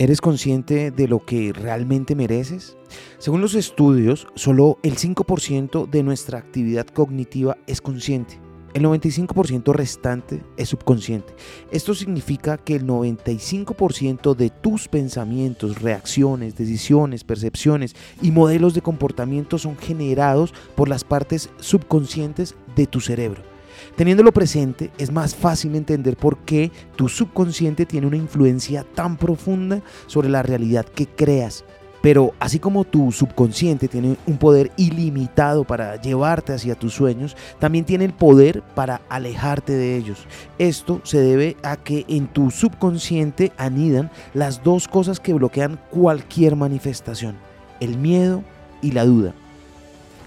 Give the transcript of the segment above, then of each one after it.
¿Eres consciente de lo que realmente mereces? Según los estudios, solo el 5% de nuestra actividad cognitiva es consciente. El 95% restante es subconsciente. Esto significa que el 95% de tus pensamientos, reacciones, decisiones, percepciones y modelos de comportamiento son generados por las partes subconscientes de tu cerebro. Teniéndolo presente, es más fácil entender por qué tu subconsciente tiene una influencia tan profunda sobre la realidad que creas. Pero así como tu subconsciente tiene un poder ilimitado para llevarte hacia tus sueños, también tiene el poder para alejarte de ellos. Esto se debe a que en tu subconsciente anidan las dos cosas que bloquean cualquier manifestación, el miedo y la duda.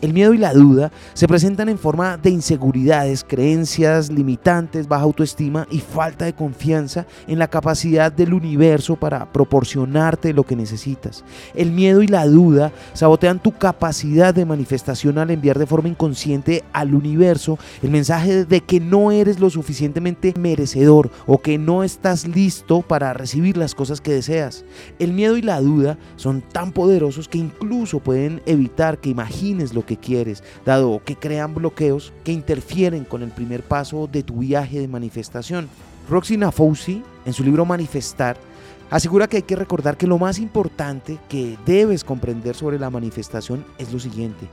El miedo y la duda se presentan en forma de inseguridades, creencias limitantes, baja autoestima y falta de confianza en la capacidad del universo para proporcionarte lo que necesitas. El miedo y la duda sabotean tu capacidad de manifestación al enviar de forma inconsciente al universo el mensaje de que no eres lo suficientemente merecedor o que no estás listo para recibir las cosas que deseas. El miedo y la duda son tan poderosos que incluso pueden evitar que imagines lo que quieres, dado que crean bloqueos que interfieren con el primer paso de tu viaje de manifestación. Roxy Nafousi, en su libro Manifestar, asegura que hay que recordar que lo más importante que debes comprender sobre la manifestación es lo siguiente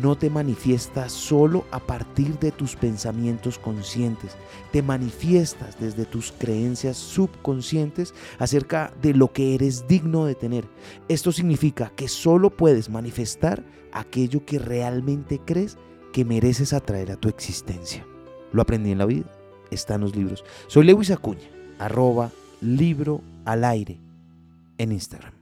no te manifiestas solo a partir de tus pensamientos conscientes, te manifiestas desde tus creencias subconscientes acerca de lo que eres digno de tener. Esto significa que solo puedes manifestar aquello que realmente crees que mereces atraer a tu existencia. Lo aprendí en la vida, está en los libros. Soy Lewis Acuña, arroba libro al aire en Instagram.